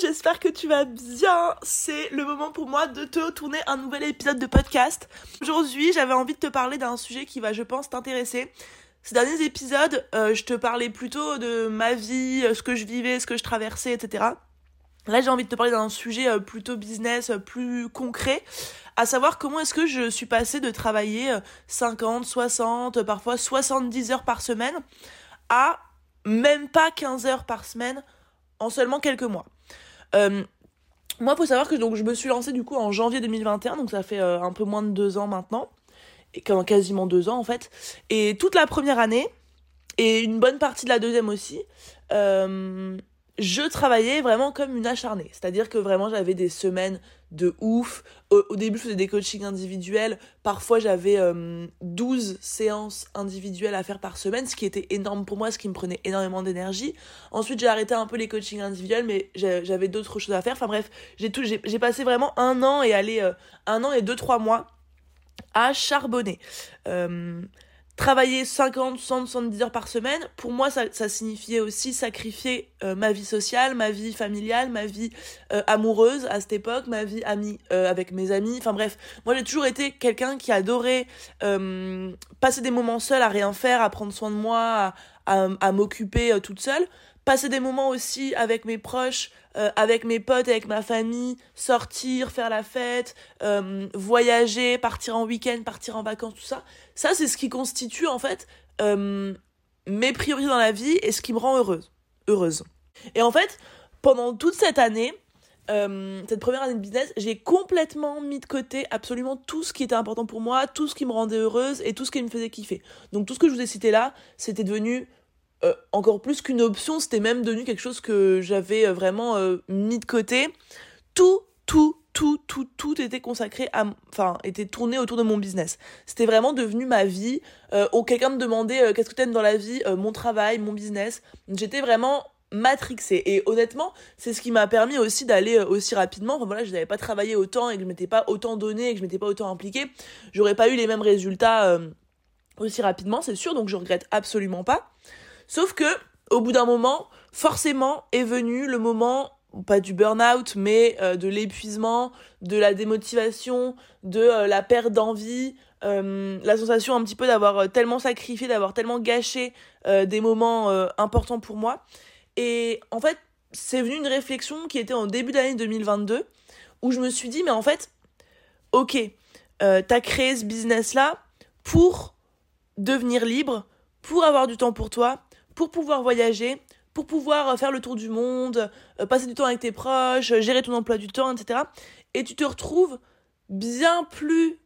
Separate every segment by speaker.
Speaker 1: j'espère que tu vas bien. C'est le moment pour moi de te tourner un nouvel épisode de podcast. Aujourd'hui, j'avais envie de te parler d'un sujet qui va, je pense, t'intéresser. Ces derniers épisodes, euh, je te parlais plutôt de ma vie, euh, ce que je vivais, ce que je traversais, etc. Là, j'ai envie de te parler d'un sujet euh, plutôt business, plus concret, à savoir comment est-ce que je suis passée de travailler 50, 60, parfois 70 heures par semaine à même pas 15 heures par semaine en seulement quelques mois. Euh, moi, faut savoir que donc, je me suis lancée du coup en janvier 2021, donc ça fait euh, un peu moins de deux ans maintenant, et quasiment deux ans en fait. Et toute la première année, et une bonne partie de la deuxième aussi, euh, je travaillais vraiment comme une acharnée. C'est-à-dire que vraiment j'avais des semaines de ouf. Au, début je faisais des coachings individuels. Parfois j'avais 12 euh, séances individuelles à faire par semaine, ce qui était énorme pour moi, ce qui me prenait énormément d'énergie. Ensuite j'ai arrêté un peu les coachings individuels, mais j'avais d'autres choses à faire. Enfin bref, j'ai passé vraiment un an et aller euh, un an et deux, trois mois à charbonner. Euh, travailler 50, 60, 70 heures par semaine, pour moi, ça, signifiait aussi sacrifier euh, ma vie sociale, ma vie familiale, ma vie euh, amoureuse à cette époque, ma vie amie euh, avec mes amis. Enfin bref, moi j'ai toujours été quelqu'un qui adorait passer des moments seuls à rien faire, à prendre soin de moi, à m'occuper toute seule. Passer des moments aussi avec mes proches, euh, avec mes potes, avec ma famille, sortir, faire la fête, euh, voyager, partir en week-end, partir en vacances, tout ça. Ça, c'est ce qui constitue en fait euh, mes priorités dans la vie et ce qui me rend heureuse. Heureuse. Et en fait, pendant toute cette année, cette première année de business, j'ai complètement mis de côté absolument tout ce qui était important pour moi, tout ce qui me rendait heureuse et tout ce qui me faisait kiffer. Donc tout ce que je vous ai cité là, c'était devenu euh, encore plus qu'une option, c'était même devenu quelque chose que j'avais euh, vraiment euh, mis de côté. Tout, tout, tout, tout, tout était consacré à, enfin, était tourné autour de mon business. C'était vraiment devenu ma vie. Euh, quelqu'un me demandait qu'est-ce que t'aimes dans la vie, mon travail, mon business. J'étais vraiment matrixée. Et honnêtement, c'est ce qui m'a permis aussi d'aller aussi rapidement. Enfin voilà, je n'avais pas travaillé autant et que je m'étais pas autant donné et que je m'étais pas autant impliquée. J'aurais pas eu les mêmes résultats aussi rapidement, c'est sûr. Donc je regrette absolument pas. Sauf que, au bout d'un moment, forcément est venu le moment pas du burn-out, mais euh, de l'épuisement, de la démotivation, de euh, la perte d'envie, euh, la sensation un petit peu d'avoir tellement sacrifié, d'avoir tellement gâché des moments importants pour moi. Et en fait, c'est venu une réflexion qui était en début d'année 2022, où je me suis dit, mais en fait, ok, t'as créé ce business-là pour devenir libre, pour avoir du temps pour toi, pour pouvoir voyager, pour pouvoir euh, faire le tour du monde, euh, passer du temps avec tes proches, euh, gérer ton emploi du temps, etc. Et tu te retrouves bien plus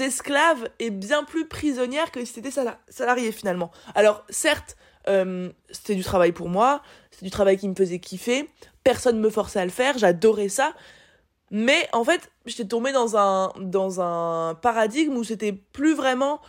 Speaker 1: esclave et bien plus prisonnière que si tu étais salarié finalement. Alors certes, c'était du travail pour moi, c'était du travail qui me faisait kiffer, personne me forçait à le faire, j'adorais ça. Mais en fait, j'étais tombée dans un, dans un paradigme où c'était plus vraiment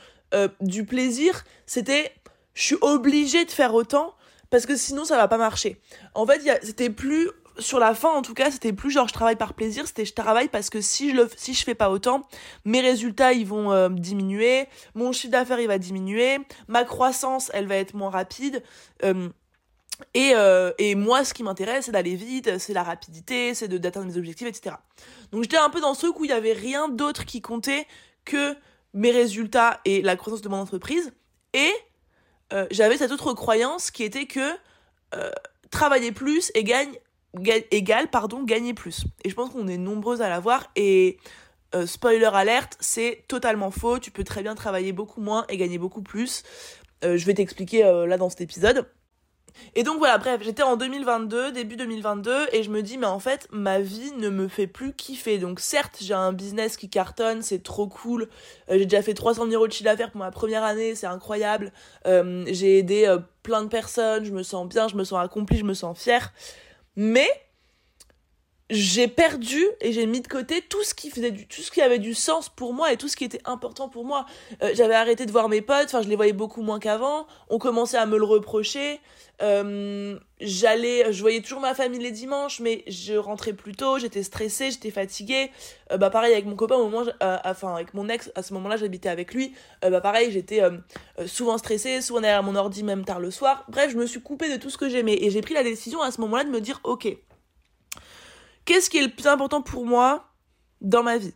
Speaker 1: du plaisir, c'était je suis obligée de faire autant parce que sinon ça va pas marcher. En fait, c'était plus sur la fin en tout cas, c'était plus genre je travaille par plaisir, c'était je travaille parce que si je le si je fais pas autant, mes résultats ils vont euh, diminuer, mon chiffre d'affaires il va diminuer, ma croissance elle va être moins rapide. Euh, et, euh, et moi, ce qui m'intéresse, c'est d'aller vite, c'est la rapidité, c'est d'atteindre mes objectifs, etc. Donc j'étais un peu dans ce truc où il y avait rien d'autre qui comptait que mes résultats et la croissance de mon entreprise. Et euh, j'avais cette autre croyance qui était que euh, travailler plus et gagne, égale pardon, gagner plus. Et je pense qu'on est nombreuses à l'avoir et euh, spoiler alerte, c'est totalement faux. Tu peux très bien travailler beaucoup moins et gagner beaucoup plus. je vais t'expliquer là dans cet épisode. Et donc voilà, bref, j'étais en 2022, début 2022, et je me dis, mais en fait, ma vie ne me fait plus kiffer. Donc certes, j'ai un business qui cartonne, c'est trop cool. Euh, j'ai déjà fait 300 000 euros de chiffre d'affaires pour ma première année, c'est incroyable. Euh, j'ai aidé euh, plein de personnes, je me sens bien, je me sens accomplie, je me sens fière. Mais j'ai perdu et j'ai mis de côté tout ce qui faisait du, tout ce qui avait du sens pour moi et tout ce qui était important pour moi. Euh, j'avais arrêté de voir mes potes, enfin je les voyais beaucoup moins qu'avant. On commençait à me le reprocher. Euh, j'allais, je voyais toujours ma famille les dimanches, mais je rentrais plus tôt, j'étais stressée, j'étais fatiguée. Euh, bah pareil avec mon copain au moment, enfin avec mon ex, à ce moment-là j'habitais avec lui. bah pareil, j'étais souvent stressée, souvent derrière mon ordi même tard le soir. Bref, je me suis coupée de tout ce que j'aimais et j'ai pris la décision à ce moment-là de me dire ok qu'est-ce qui est le plus important pour moi dans ma vie?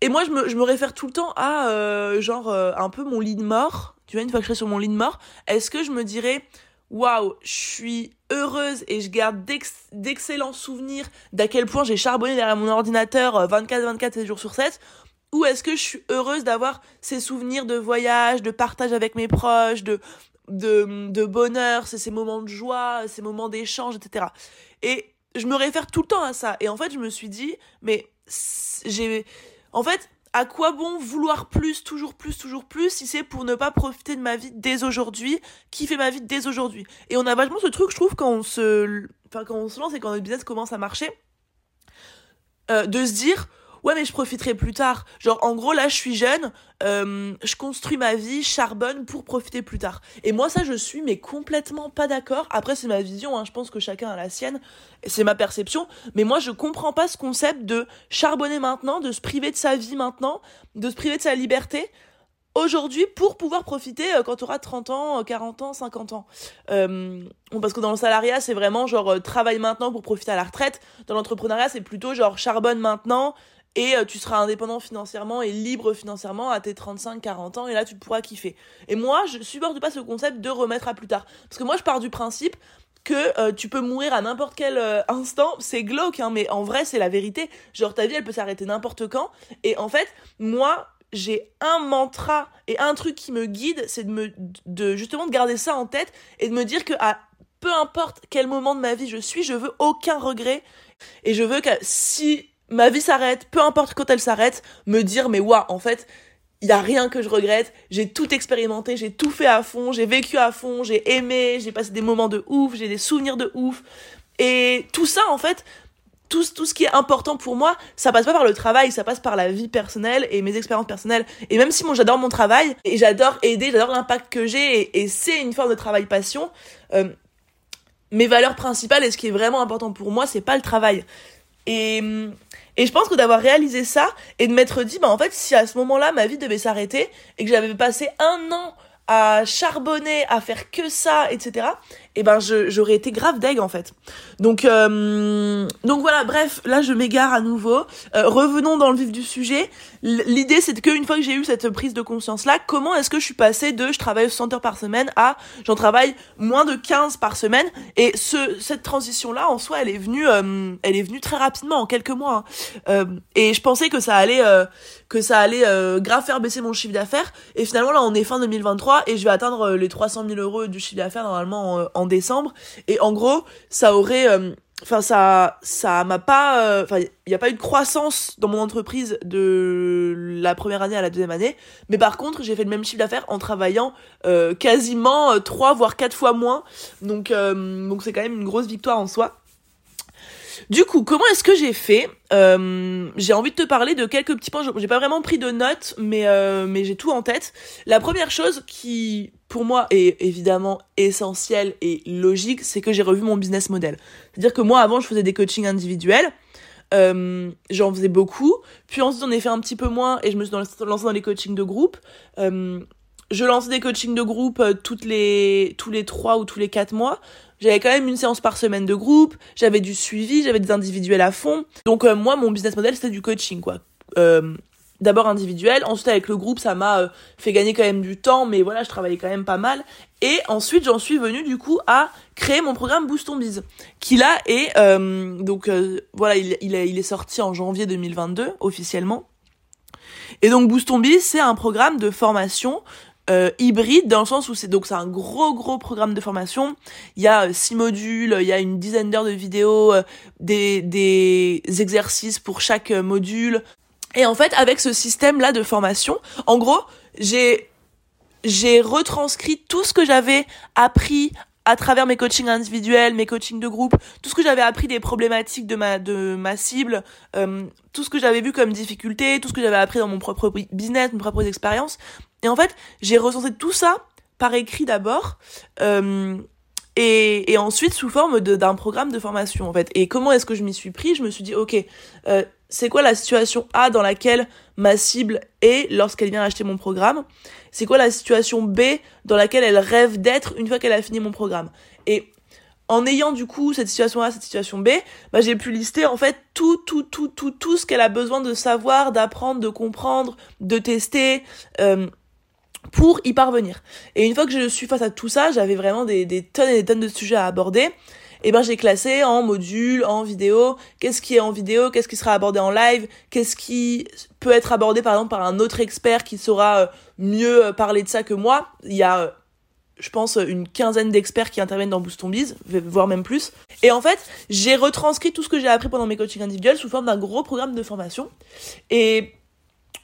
Speaker 1: Et moi, je me, réfère tout le temps à, euh, genre, euh, un peu mon lit de mort. Tu vois, une fois que je serai sur mon lit de mort, est-ce que je me dirais, waouh, je suis heureuse et je garde d'excellents souvenirs d'à quel point j'ai charbonné derrière mon ordinateur 24-24, euh, 7 jours sur 7 ou est-ce que je suis heureuse d'avoir ces souvenirs de voyage, de partage avec mes proches, de, bonheur, c'est ces moments de joie, ces moments d'échange, etc. Et je me réfère tout le temps à ça. Et en fait, je me suis dit, mais j'ai. En fait, à quoi bon vouloir plus, toujours plus, toujours plus, si c'est pour ne pas profiter de ma vie dès aujourd'hui, qui fait ma vie dès aujourd'hui? Et on a vachement ce truc, je trouve, quand on se, enfin, quand on se lance et quand notre business commence à marcher, euh, de se dire, ouais mais je profiterai plus tard. Genre en gros là je suis jeune, euh, je construis ma vie, charbonne pour profiter plus tard. Et moi ça je suis mais complètement pas d'accord. Après c'est ma vision, hein. je pense que chacun a la sienne, c'est ma perception. Mais moi je comprends pas ce concept de charbonner maintenant, de se priver de sa vie maintenant, de se priver de sa liberté aujourd'hui pour pouvoir profiter euh, quand tu auras 30 ans, 40 ans, 50 ans. Euh, parce que dans le salariat, c'est vraiment genre euh, travaille maintenant pour profiter à la retraite. Dans l'entrepreneuriat, c'est plutôt genre charbonne maintenant, et euh, tu seras indépendant financièrement et libre financièrement à tes 35-40 ans et là tu pourras kiffer. Et moi, je supporte pas ce concept de remettre à plus tard. Parce que moi, je pars du principe que euh, tu peux mourir à n'importe quel euh, instant, c'est glauque, hein, mais en vrai, c'est la vérité. Genre, ta vie, elle peut s'arrêter n'importe quand. Et en fait, moi, j'ai un mantra et un truc qui me guide, c'est de me, de justement de garder ça en tête et de me dire que à peu importe quel moment de ma vie je suis, je veux aucun regret. Et je veux que si ma vie s'arrête, peu importe quand elle s'arrête, me dire mais waouh, en fait, il y a rien que je regrette, j'ai tout expérimenté, j'ai tout fait à fond, j'ai vécu à fond, j'ai aimé, j'ai passé des moments de ouf, j'ai des souvenirs de ouf. Et tout ça en fait, tout, tout ce qui est important pour moi, ça passe pas par le travail, ça passe par la vie personnelle et mes expériences personnelles. Et même si moi j'adore mon travail et j'adore aider, j'adore l'impact que j'ai et, c'est une forme de travail passion, euh, mes valeurs principales et ce qui est vraiment important pour moi, c'est pas le travail. Et, et je pense que d'avoir réalisé ça et de m'être dit, bah en fait, si à ce moment-là ma vie devait s'arrêter et que j'avais passé un an à charbonner, à faire que ça, etc et eh ben j'aurais été grave deg en fait. Donc euh, donc voilà, bref, là je m'égare à nouveau. Euh, revenons dans le vif du sujet. L'idée c'est que une fois que j'ai eu cette prise de conscience là, comment est-ce que je suis passée de je travaille 60 heures par semaine à j'en travaille moins de 15 par semaine? Et ce cette transition là en soi, elle est venue euh, elle est venue très rapidement en quelques mois. Hein. et je pensais que ça allait que ça allait grave faire baisser mon chiffre d'affaires et finalement là on est fin 2023 et je vais atteindre les 300 000 euros du chiffre d'affaires normalement en décembre. Et en gros ça aurait euh, enfin ça ça m'a pas euh, enfin il n'y a pas eu de croissance dans mon entreprise de la première année à la deuxième année. Mais par contre j'ai fait le même chiffre d'affaires en travaillant euh, quasiment trois voire quatre fois moins. Donc donc c'est quand même une grosse victoire en soi du coup, comment est-ce que j'ai fait euh, J'ai envie de te parler de quelques petits points. J'ai pas vraiment pris de notes, mais euh, mais j'ai tout en tête. La première chose qui, pour moi, est évidemment essentielle et logique, c'est que j'ai revu mon business model. C'est-à-dire que moi, avant, je faisais des coachings individuels. Euh, j'en faisais beaucoup. Puis ensuite, on est fait un petit peu moins et je me suis lancée dans les coachings de groupe. Je lançais des coachings de groupe euh, toutes les, tous les trois ou tous les quatre mois. J'avais quand même une séance par semaine de groupe, j'avais du suivi, j'avais des individuels à fond. Donc euh, moi, mon business model, c'était du coaching, quoi. Euh, D'abord individuel, ensuite avec le groupe, ça m'a fait gagner quand même du temps, mais voilà, je travaillais quand même pas mal. Et ensuite, j'en suis venue du coup à créer mon programme Boost ton Biz, qui là est donc voilà, il, est, sorti en janvier 2022 officiellement. Et donc Boost ton Biz, c'est un programme de formation euh, hybride dans le sens où c'est donc c'est un gros gros programme de formation. Il y a euh, six modules, il y a une dizaine d'heures de vidéos, euh, des, des exercices pour chaque module. Et en fait, avec ce système là de formation, en gros, j'ai j'ai retranscrit tout ce que j'avais appris à travers mes coachings individuels, mes coachings de groupe, tout ce que j'avais appris des problématiques de ma de ma cible, tout ce que j'avais vu comme difficulté, tout ce que j'avais appris dans mon propre business, mes propres expériences, et en fait, j'ai recensé tout ça par écrit d'abord. Euh, et, ensuite sous forme d'un programme de formation en fait. Et comment est-ce que je m'y suis pris? Je me suis dit ok, euh, c'est quoi la situation A dans laquelle ma cible est lorsqu'elle vient acheter mon programme? C'est quoi la situation B dans laquelle elle rêve d'être une fois qu'elle a fini mon programme? Et en ayant du coup cette situation A, cette situation B, bah, j'ai pu lister en fait tout, tout, tout, tout, tout ce qu'elle a besoin de savoir, d'apprendre, de comprendre, de tester. Euh, pour y parvenir. Et une fois que je suis face à tout ça, j'avais vraiment des, des tonnes et des tonnes de sujets à aborder. Et ben j'ai classé en modules, en vidéo, qu'est-ce qui est en vidéo, qu'est-ce qui sera abordé en live, qu'est-ce qui peut être abordé par exemple par un autre expert qui saura euh, mieux euh, parler de ça que moi? Il y a je pense, une quinzaine d'experts qui interviennent dans Boost Biz, voire même plus. Et en fait, j'ai retranscrit tout ce que j'ai appris pendant mes coachings individuels sous forme d'un gros programme de formation. Et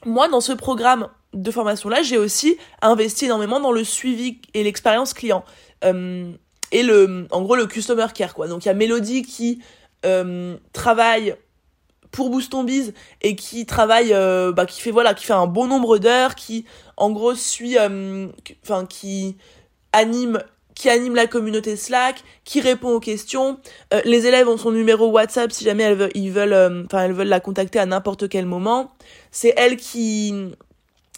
Speaker 1: moi, dans ce programme de formation-là, j'ai aussi investi énormément dans le suivi et l'expérience client. Euh, et le, en gros, le customer care, quoi. Donc, il y a Mélodie qui euh, travaille pour Boost Biz et qui travaille, euh, bah, qui fait, voilà, qui fait un bon nombre d'heures, qui, en gros, suit, enfin, qui anime qui anime la communauté Slack, qui répond aux questions. Euh, les élèves ont son numéro WhatsApp si jamais elles ils veulent, euh, enfin elles veulent la contacter à n'importe quel moment. C'est elle qui,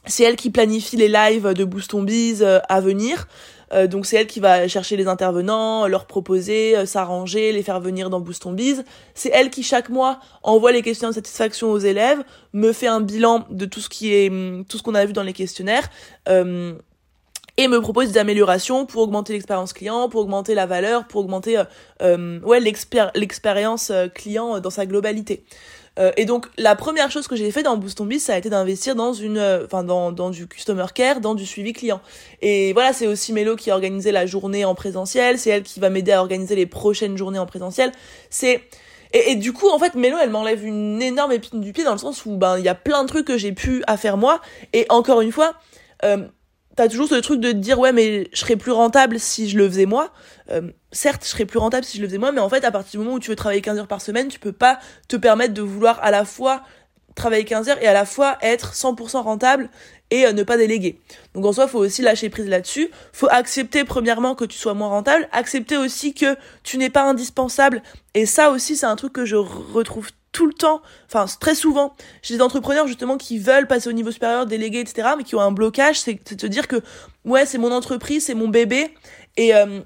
Speaker 1: c'est elle qui planifie les lives de Boost Biz euh, à venir. donc c'est elle qui va chercher les intervenants, leur proposer, s'arranger, les faire venir dans Boost Biz. C'est elle qui chaque mois envoie les questions de satisfaction aux élèves, me fait un bilan de tout ce qui est, tout ce qu'on a vu dans les questionnaires et me propose des améliorations pour augmenter l'expérience client, pour augmenter la valeur, pour augmenter euh, euh ouais l'expérience euh, client dans sa globalité. Euh, et donc la première chose que j'ai fait dans Boost on Biz, ça a été d'investir dans une, enfin dans, dans du customer care, dans du suivi client. Et voilà, c'est aussi Mélo qui a organisé la journée en présentiel, c'est elle qui va m'aider à organiser les prochaines journées en présentiel. C'est et, et, du coup, en fait, Mélo, elle m'enlève une énorme épine du pied dans le sens où ben il y a plein de trucs que j'ai pu à faire moi. Et encore une fois, euh, t'as toujours ce truc de te dire ouais mais je serais plus rentable si je le faisais moi euh, certes je serais plus rentable si je le faisais moi mais en fait à partir du moment où tu veux travailler 15 heures par semaine tu peux pas te permettre de vouloir à la fois travailler 15 heures et à la fois être 100% rentable et euh, ne pas déléguer. Donc en soi, faut aussi lâcher prise là-dessus. Faut accepter premièrement que tu sois moins rentable, accepter aussi que tu n'es pas indispensable. Et ça aussi, c'est un truc que je retrouve tout le temps, enfin très souvent, j'ai des entrepreneurs justement qui veulent passer au niveau supérieur, déléguer, etc., mais qui ont un blocage, c'est de te dire que ouais, c'est mon entreprise, c'est mon bébé, et euh,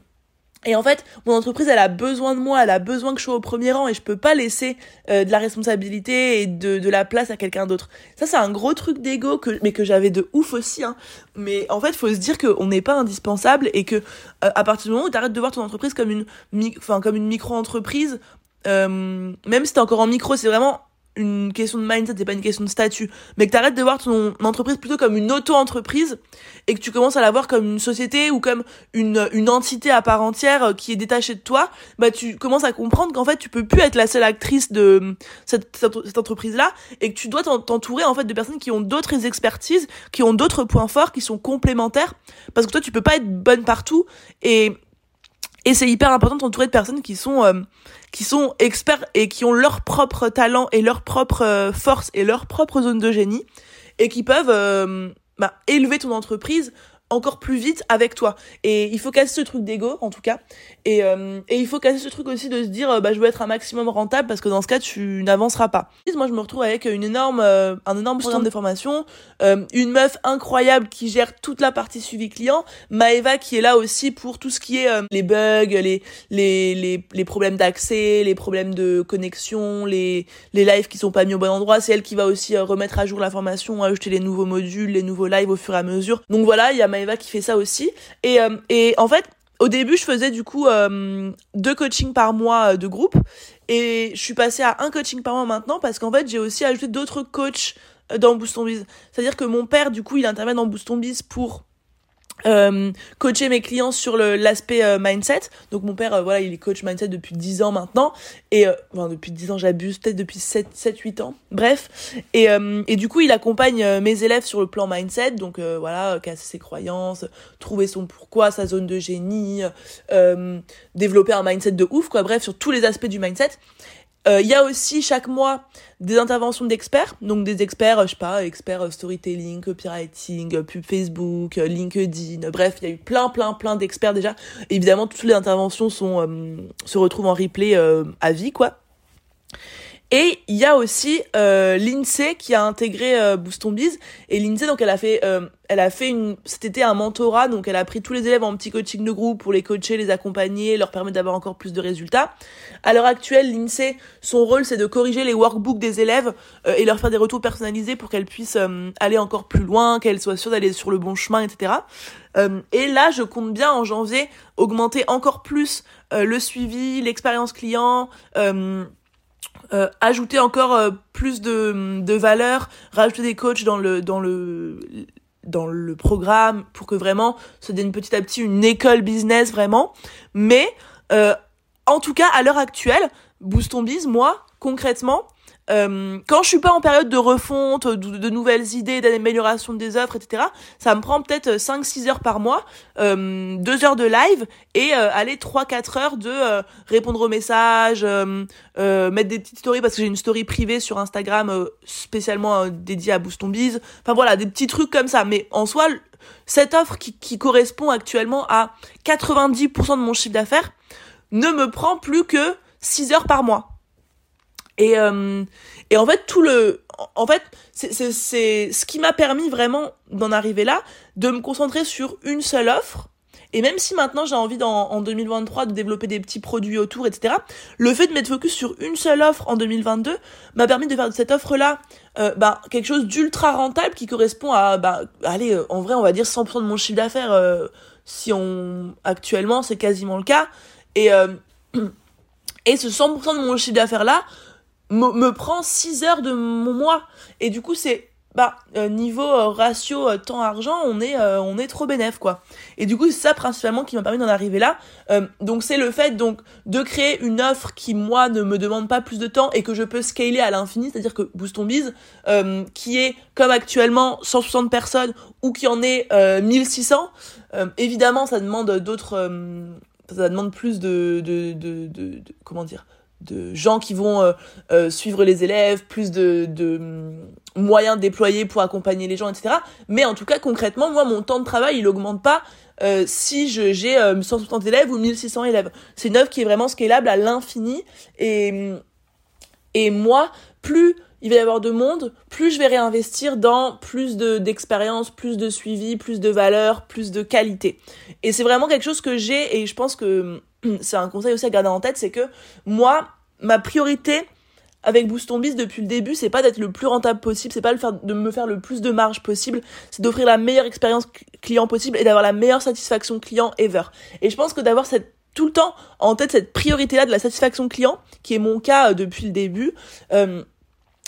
Speaker 1: et en fait, mon entreprise, elle a besoin de moi, elle a besoin que je sois au premier rang et je peux pas laisser euh, de la responsabilité et de, de la place à quelqu'un d'autre. Ça, c'est un gros truc d'ego que, mais que j'avais de ouf aussi. Hein. Mais en fait, faut se dire qu'on n'est pas indispensable et que euh, à partir du moment où tu arrêtes de voir ton entreprise comme une, enfin comme une micro-entreprise, euh, même si t'es encore en micro, c'est vraiment une question de mindset, c'est pas une question de statut, mais que t'arrêtes de voir ton entreprise plutôt comme une auto-entreprise et que tu commences à la voir comme une société ou comme une, une entité à part entière euh, qui est détachée de toi, bah tu commences à comprendre qu'en fait tu peux plus être la seule actrice de cette, cette, entreprise-là et que tu dois t'entourer en fait de personnes qui ont d'autres expertises, qui ont d'autres points forts, qui sont complémentaires parce que toi tu peux pas être bonne partout et et c'est hyper important de t'entourer de personnes qui sont euh, qui sont experts et qui ont leur propre talent et leur propre euh, force et leur propre zone de génie et qui peuvent euh, bah, élever ton entreprise encore plus vite avec toi. Et il faut casser ce truc d'ego, en tout cas. Et, euh, et il faut casser ce truc aussi de se dire, euh, bah, je veux être un maximum rentable parce que dans ce cas, tu n'avanceras pas. Moi, je me retrouve avec une énorme, euh, un énorme programme de formation, une meuf incroyable qui gère toute la partie suivi client, Maeva qui est là aussi pour tout ce qui est les bugs, les, les, les, les problèmes d'accès, les problèmes de connexion, les, les lives qui sont pas mis au bon endroit. C'est elle qui va aussi remettre à jour la formation, ajouter les nouveaux modules, les nouveaux lives au fur et à mesure. Donc voilà, il y a Qui fait ça aussi. Et, euh, et en fait, au début, je faisais du coup euh, deux coachings par mois euh, de groupe. Et je suis passée à un coaching par mois maintenant parce qu'en fait, j'ai aussi ajouté d'autres coachs dans Boost Biz. C'est-à-dire que mon père, du coup, il intervient dans Boost Biz pour euh, coacher mes clients sur l'aspect euh, mindset. Donc mon père, euh, voilà, il est coach mindset depuis 10 ans maintenant. Et, enfin, depuis 10 ans, j'abuse, peut-être depuis 7, 7, 8 ans. Bref. Et, et du coup, il accompagne mes élèves sur le plan mindset. Donc voilà, casser ses croyances, trouver son pourquoi, sa zone de génie, développer un mindset de ouf, quoi. Bref, sur tous les aspects du mindset. Euh, il y a aussi chaque mois des interventions d'experts, donc des experts, je sais pas, experts euh, storytelling, copywriting, pub Facebook, euh, LinkedIn, bref, il y a eu plein, plein, plein d'experts déjà. évidemment, toutes les interventions sont se retrouvent en replay à vie, quoi. Et il y a aussi euh, l'INSEE qui a intégré euh, Boost Biz et l'INSEE donc elle a fait euh, elle a fait une cet été un mentorat donc elle a pris tous les élèves en petit coaching de groupe pour les coacher, les accompagner, leur permettre d'avoir encore plus de résultats. À l'heure actuelle, l'INSEE son rôle c'est de corriger les workbooks des élèves euh, et leur faire des retours personnalisés pour qu'elles puissent aller encore plus loin, qu'elles soient sûres d'aller sur le bon chemin, etc. et là, je compte bien en janvier augmenter encore plus le suivi, l'expérience client. Euh, ajouter encore euh, plus de, de valeur, rajouter des coachs dans le dans le dans le programme pour que vraiment ça devienne petit à petit une école business vraiment. Mais euh, en tout cas à l'heure actuelle, Boost ton Biz, moi concrètement, euh, quand je suis pas en période de refonte, de, nouvelles idées, d'amélioration des offres, etc., ça me prend peut-être 5-6 heures par mois, euh, 2 heures de live et euh, aller 3-4 heures de euh, répondre aux messages, euh, mettre des petites stories parce que j'ai une story privée sur Instagram spécialement dédiée à Boost Biz. Enfin voilà, des petits trucs comme ça. Mais en soi, cette offre qui, qui correspond actuellement à 90% de mon chiffre d'affaires ne me prend plus que 6 heures par mois. Et, euh, et en fait, tout le. En fait, c'est ce qui m'a permis vraiment d'en arriver là, de me concentrer sur une seule offre. Et même si maintenant j'ai envie dans, en 2023 de développer des petits produits autour, etc., le fait de mettre focus sur une seule offre en 2022 m'a permis de faire de cette offre-là euh, bah, quelque chose d'ultra rentable qui correspond à, bah, allez, euh, en vrai, on va dire 100% de mon chiffre d'affaires, euh, si on, actuellement, c'est quasiment le cas. Et, euh, et ce 100% de mon chiffre d'affaires là, me, prend 6 heures de mon mois. Et du coup, c'est bah euh, niveau euh, ratio euh, temps argent on est on est trop bénéf quoi. Et du coup c'est ça principalement qui m'a permis d'en arriver là. Donc c'est le fait donc de créer une offre qui moi ne me demande pas plus de temps et que je peux scaler à l'infini. C'est à dire que Boost on Biz qui est comme actuellement 160 personnes ou qui en est 1600 évidemment ça demande d'autres ça demande plus de, de, de, de comment dire de gens qui vont euh, euh, suivre les élèves, plus de, de mm, moyens déployés pour accompagner les gens, etc. Mais en tout cas, concrètement, moi, mon temps de travail, il augmente pas euh, si je j'ai 160 élèves ou 1600 élèves. C'est une œuvre qui est vraiment scalable à l'infini. Et, mm, et moi, plus il va y avoir de monde, plus je vais réinvestir dans plus de d'expérience, plus de suivi, plus de valeur, plus de qualité. Et c'est vraiment quelque chose que j'ai et je pense que mm, c'est un conseil aussi à garder en tête, c'est que moi, ma priorité avec Boost Biz depuis le début, c'est pas d'être le plus rentable possible, c'est pas de me faire le plus de marge possible, c'est d'offrir la meilleure expérience client possible et d'avoir la meilleure satisfaction client ever. Et je pense que d'avoir cette tout le temps en tête cette priorité là de la satisfaction client, qui est mon cas euh, depuis le début, euh,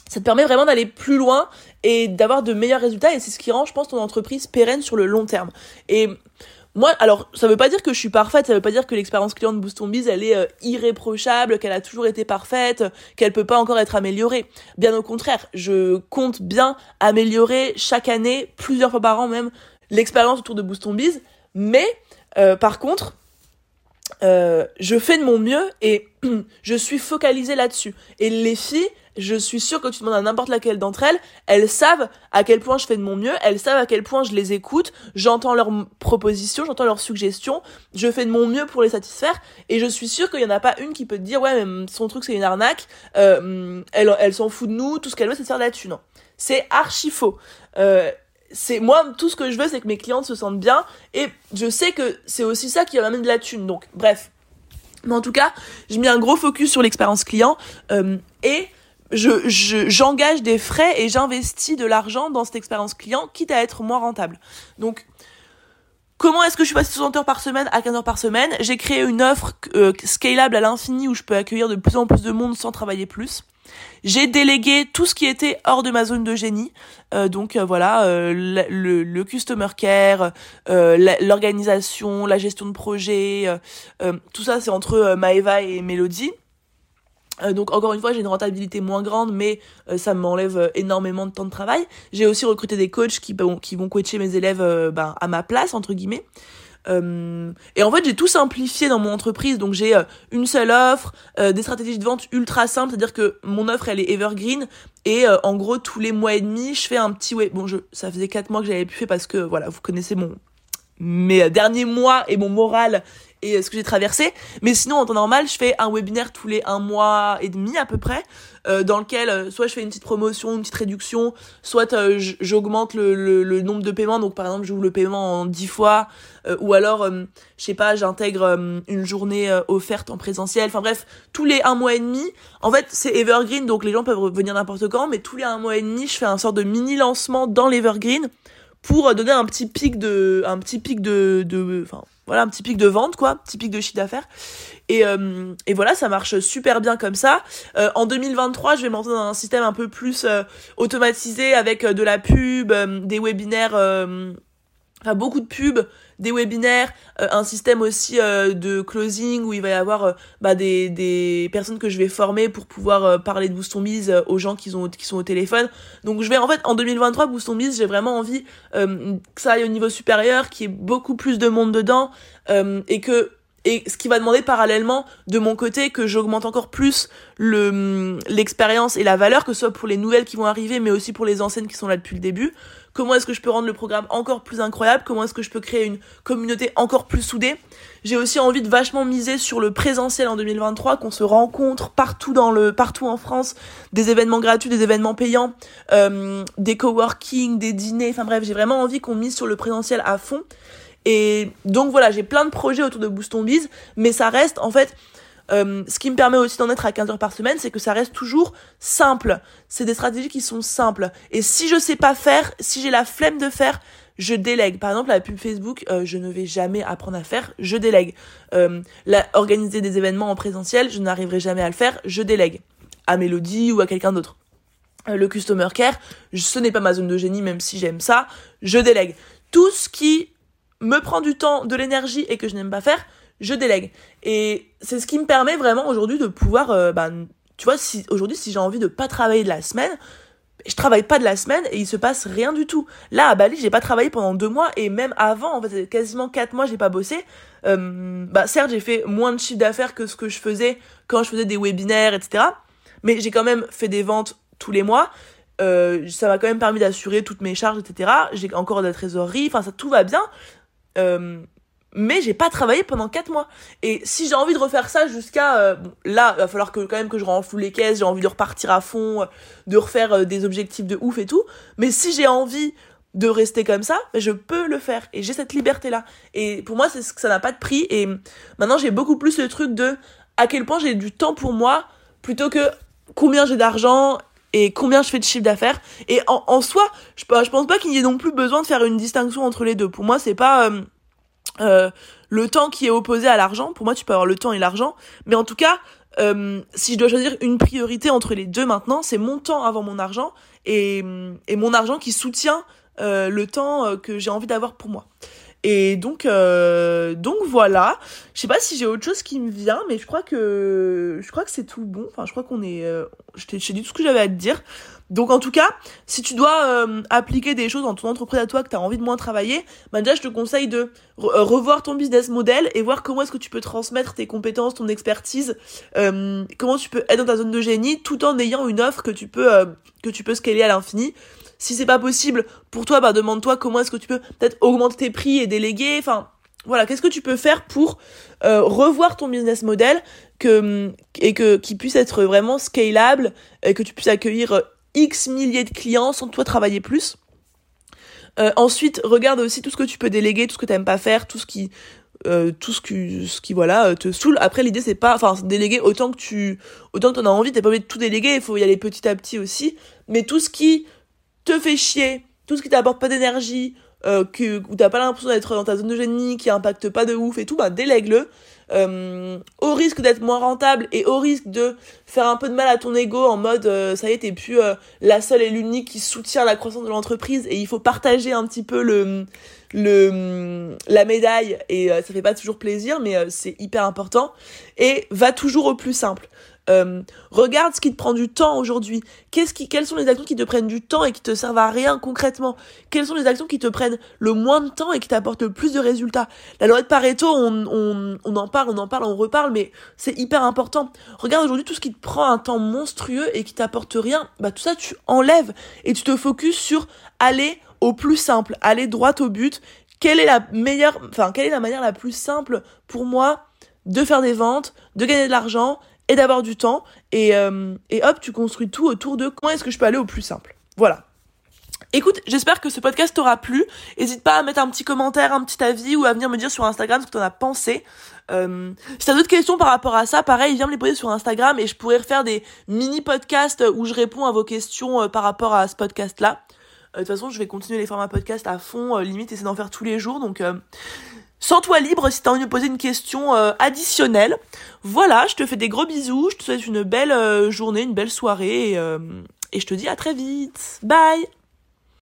Speaker 1: ça te permet vraiment d'aller plus loin et d'avoir de meilleurs résultats et c'est ce qui rend je pense ton entreprise pérenne sur le long terme. Et moi, alors, ça veut pas dire que je suis parfaite, ça veut pas dire que l'expérience client de Boost Biz, elle est euh, irréprochable, qu'elle a toujours été parfaite, qu'elle peut pas encore être améliorée. Bien au contraire, je compte bien améliorer chaque année, plusieurs fois par an même, l'expérience autour de Boost Biz. Mais, euh, par contre, euh, je fais de mon mieux et je suis focalisée là-dessus. Et les filles, je suis sûre que tu demandes à n'importe laquelle d'entre elles, elles savent à quel point je fais de mon mieux, elles savent à quel point je les écoute, j'entends leurs propositions, j'entends leurs suggestions, je fais de mon mieux pour les satisfaire, et je suis sûre qu'il y en a pas une qui peut te dire ouais mais son truc c'est une arnaque, euh, elle, elle s'en fout de nous, tout ce qu'elle veut c'est de faire là-dessus, non. C'est archi faux. Euh, c'est moi tout ce que je veux c'est que mes clientes se sentent bien et je sais que c'est aussi ça qui va m'amener de la thune donc bref mais en tout cas j'ai mis un gros focus sur l'expérience client euh, et je, j'engage des frais et j'investis de l'argent dans cette expérience client, quitte à être moins rentable. Donc, comment est-ce que je suis passée de 60 heures par semaine à 15 heures par semaine? J'ai créé une offre euh, scalable à l'infini où je peux accueillir de plus en plus de monde sans travailler plus. J'ai délégué tout ce qui était hors de ma zone de génie, euh, donc euh, voilà, le, le, customer care, l'organisation, la gestion de projet, tout ça c'est entre Maeva et Mélodie. Euh, donc encore une fois, j'ai une rentabilité moins grande, mais euh, ça m'enlève euh, énormément de temps de travail. J'ai aussi recruté des coachs qui, vont coacher mes élèves ben, à ma place, entre guillemets. et en fait, j'ai tout simplifié dans mon entreprise. Donc j'ai une seule offre, des stratégies de vente ultra simples, c'est-à-dire que mon offre, elle est evergreen. Et en gros, tous les mois et demi, je fais un petit... Ouais, bon, je, ça faisait quatre mois que j'avais pu faire parce que, voilà, vous connaissez mon mes derniers mois et mon moral et ce que j'ai traversé. Mais sinon, en temps normal, je fais un webinaire tous les un mois et demi à peu près, euh, dans lequel euh, soit je fais une petite promotion, une petite réduction, soit euh, j'augmente le, le, le, nombre de paiements. Donc par exemple, j'ouvre le paiement en 10 fois, ou alors, je sais pas, j'intègre une journée offerte en présentiel. Enfin bref, tous les un mois et demi. En fait, c'est evergreen, donc les gens peuvent venir n'importe quand, mais tous les un mois et demi, je fais un sort de mini lancement dans l'evergreen pour donner un petit pic de, un petit pic de, de, enfin voilà un petit pic de vente quoi, petit pic de chiffre d'affaires. Et, euh, et voilà, ça marche super bien comme ça. Euh, en 2023, je vais monter dans un système un peu plus euh, automatisé avec de la pub, des webinaires, enfin beaucoup de pubs, des webinaires, un système aussi de closing où il va y avoir bah, des, des personnes que je vais former pour pouvoir parler de Boost on aux gens qui, ont, qui sont au téléphone. Donc je vais en fait en 2023 Boost on j'ai vraiment envie que ça aille au niveau supérieur, qu'il y ait beaucoup plus de monde dedans et que et ce qui va demander parallèlement de mon côté que j'augmente encore plus le l'expérience et la valeur que ce soit pour les nouvelles qui vont arriver mais aussi pour les anciennes qui sont là depuis le début. Comment est-ce que je peux rendre le programme encore plus incroyable? Comment est-ce que je peux créer une communauté encore plus soudée? J'ai aussi envie de vachement miser sur le présentiel en 2023 qu'on se rencontre partout dans le partout en France. Des événements gratuits des événements payants euh, des coworking des dîners. Enfin bref j'ai vraiment envie qu'on mise sur le présentiel à fond et donc voilà, j'ai plein de projets autour de Boost Biz, mais ça reste en fait euh, ce qui me permet aussi d'en être à 15 heures par semaine, c'est que ça reste toujours simple. C'est des stratégies qui sont simples. Et si je sais pas faire, si j'ai la flemme de faire, je délègue. Par exemple, la pub Facebook, euh, je ne vais jamais apprendre à faire, je délègue. Euh, organiser des événements en présentiel, je n'arriverai jamais à le faire, je délègue. À Mélodie ou à quelqu'un d'autre. Le customer care, ce n'est pas ma zone de génie, même si j'aime ça, je délègue. Tout ce qui me prend du temps, de l'énergie et que je n'aime pas faire, je délègue. Et c'est ce qui me permet vraiment aujourd'hui de pouvoir, euh, bah, tu vois, si aujourd'hui si j'ai envie de pas travailler de la semaine, je travaille pas de la semaine et il se passe rien du tout. Là à Bali, j'ai pas travaillé pendant deux mois et même avant, en fait, quasiment quatre mois, j'ai pas bossé. Euh, bah certes, j'ai fait moins de chiffre d'affaires que ce que je faisais quand je faisais des webinaires, etc. Mais j'ai quand même fait des ventes tous les mois. Euh, ça m'a quand même permis d'assurer toutes mes charges, etc. J'ai encore de la trésorerie, enfin ça tout va bien. Euh, mais j'ai pas travaillé pendant 4 mois. Et si j'ai envie de refaire ça jusqu'à euh, là, il va falloir que quand même que je renfloue les caisses, j'ai envie de repartir à fond, de refaire euh, des objectifs de ouf et tout. Mais si j'ai envie de rester comme ça, je peux le faire et j'ai cette liberté là. Et pour moi, c'est ce que ça n'a pas de prix et maintenant j'ai beaucoup plus le truc de à quel point j'ai du temps pour moi plutôt que combien j'ai d'argent combien je fais de chiffre d'affaires. Et en, soi, je, je pense pas qu'il y ait non plus besoin de faire une distinction entre les deux. Pour moi, c'est pas euh, euh, le temps qui est opposé à l'argent. Pour moi, tu peux avoir le temps et l'argent. Mais en tout cas, euh, si je dois choisir une priorité entre les deux maintenant, c'est mon temps avant mon argent et, mon argent qui soutient le temps que j'ai envie d'avoir pour moi. Et donc, euh, donc voilà. Je sais pas si j'ai autre chose qui me vient, mais je crois que je crois que c'est tout bon. Enfin, je crois qu'on est. Euh, dit tout ce que j'avais à te dire. Donc en tout cas, si tu dois euh, appliquer des choses dans ton entreprise à toi que tu as envie de moins travailler, bah déjà je te conseille de revoir ton business model et voir comment est-ce que tu peux transmettre tes compétences, ton expertise, comment tu peux être dans ta zone de génie tout en ayant une offre que tu peux que tu peux scaler à l'infini. Si c'est pas possible pour toi, bah demande-toi comment est-ce que tu peux peut-être augmenter tes prix et déléguer. Enfin, voilà, qu'est-ce que tu peux faire pour euh, revoir ton business model que et que qui puisse être vraiment scalable et que tu puisses accueillir euh, X milliers de clients sans toi travailler plus. Euh, ensuite, regarde aussi tout ce que tu peux déléguer, tout ce que tu t'aimes pas faire, tout ce qui voilà te saoule après l'idée c'est pas enfin déléguer autant que tu autant que t'en as envie t'es pas obligé de tout déléguer il faut y aller petit à petit aussi mais tout ce qui te fait chier, tout ce qui t'apporte pas d'énergie, euh, que, où t'as pas l'impression d'être dans ta zone de génie, qui impacte pas de ouf et tout, bah délègue-le. Euh, au risque d'être moins rentable et au risque de faire un peu de mal à ton ego en mode euh, ça y est t'es plus la seule et l'unique qui soutient la croissance de l'entreprise et il faut partager un petit peu le la médaille et ça fait pas toujours plaisir mais c'est hyper important et va toujours au plus simple euh, regarde ce qui te prend du temps aujourd'hui. Qu'est-ce qui, quelles sont les actions qui te prennent du temps et qui te servent à rien concrètement? Quelles sont les actions qui te prennent le moins de temps et qui t'apportent le plus de résultats? La loi de Pareto, on, on, on en parle, on en parle, on reparle, mais c'est hyper important. Regarde aujourd'hui tout ce qui te prend un temps monstrueux et qui t'apporte rien. Bah tout ça, tu enlèves et tu te focuses sur aller au plus simple, aller droit au but quelle est la meilleure, enfin, quelle est la manière la plus simple pour moi de faire des ventes, de gagner de l'argent et d'avoir du temps. Et, euh, et hop, tu construis tout autour de comment est-ce que je peux aller au plus simple. Voilà. Écoute, j'espère que ce podcast t'aura plu. N'hésite pas à mettre un petit commentaire, un petit avis ou à venir me dire sur Instagram ce que t'en as pensé. Euh, si t'as d'autres questions par rapport à ça, pareil, viens me les poser sur Instagram et je pourrais refaire des mini podcasts où je réponds à vos questions euh, par rapport à ce podcast-là. Euh, de toute façon, je vais continuer les formats podcast à fond, limite essayer d'en faire tous les jours. Donc, sens-toi libre si t'as envie de poser une question additionnelle. Voilà, je te fais des gros bisous, je te souhaite une belle journée, une belle soirée et, et je te dis à très vite. Bye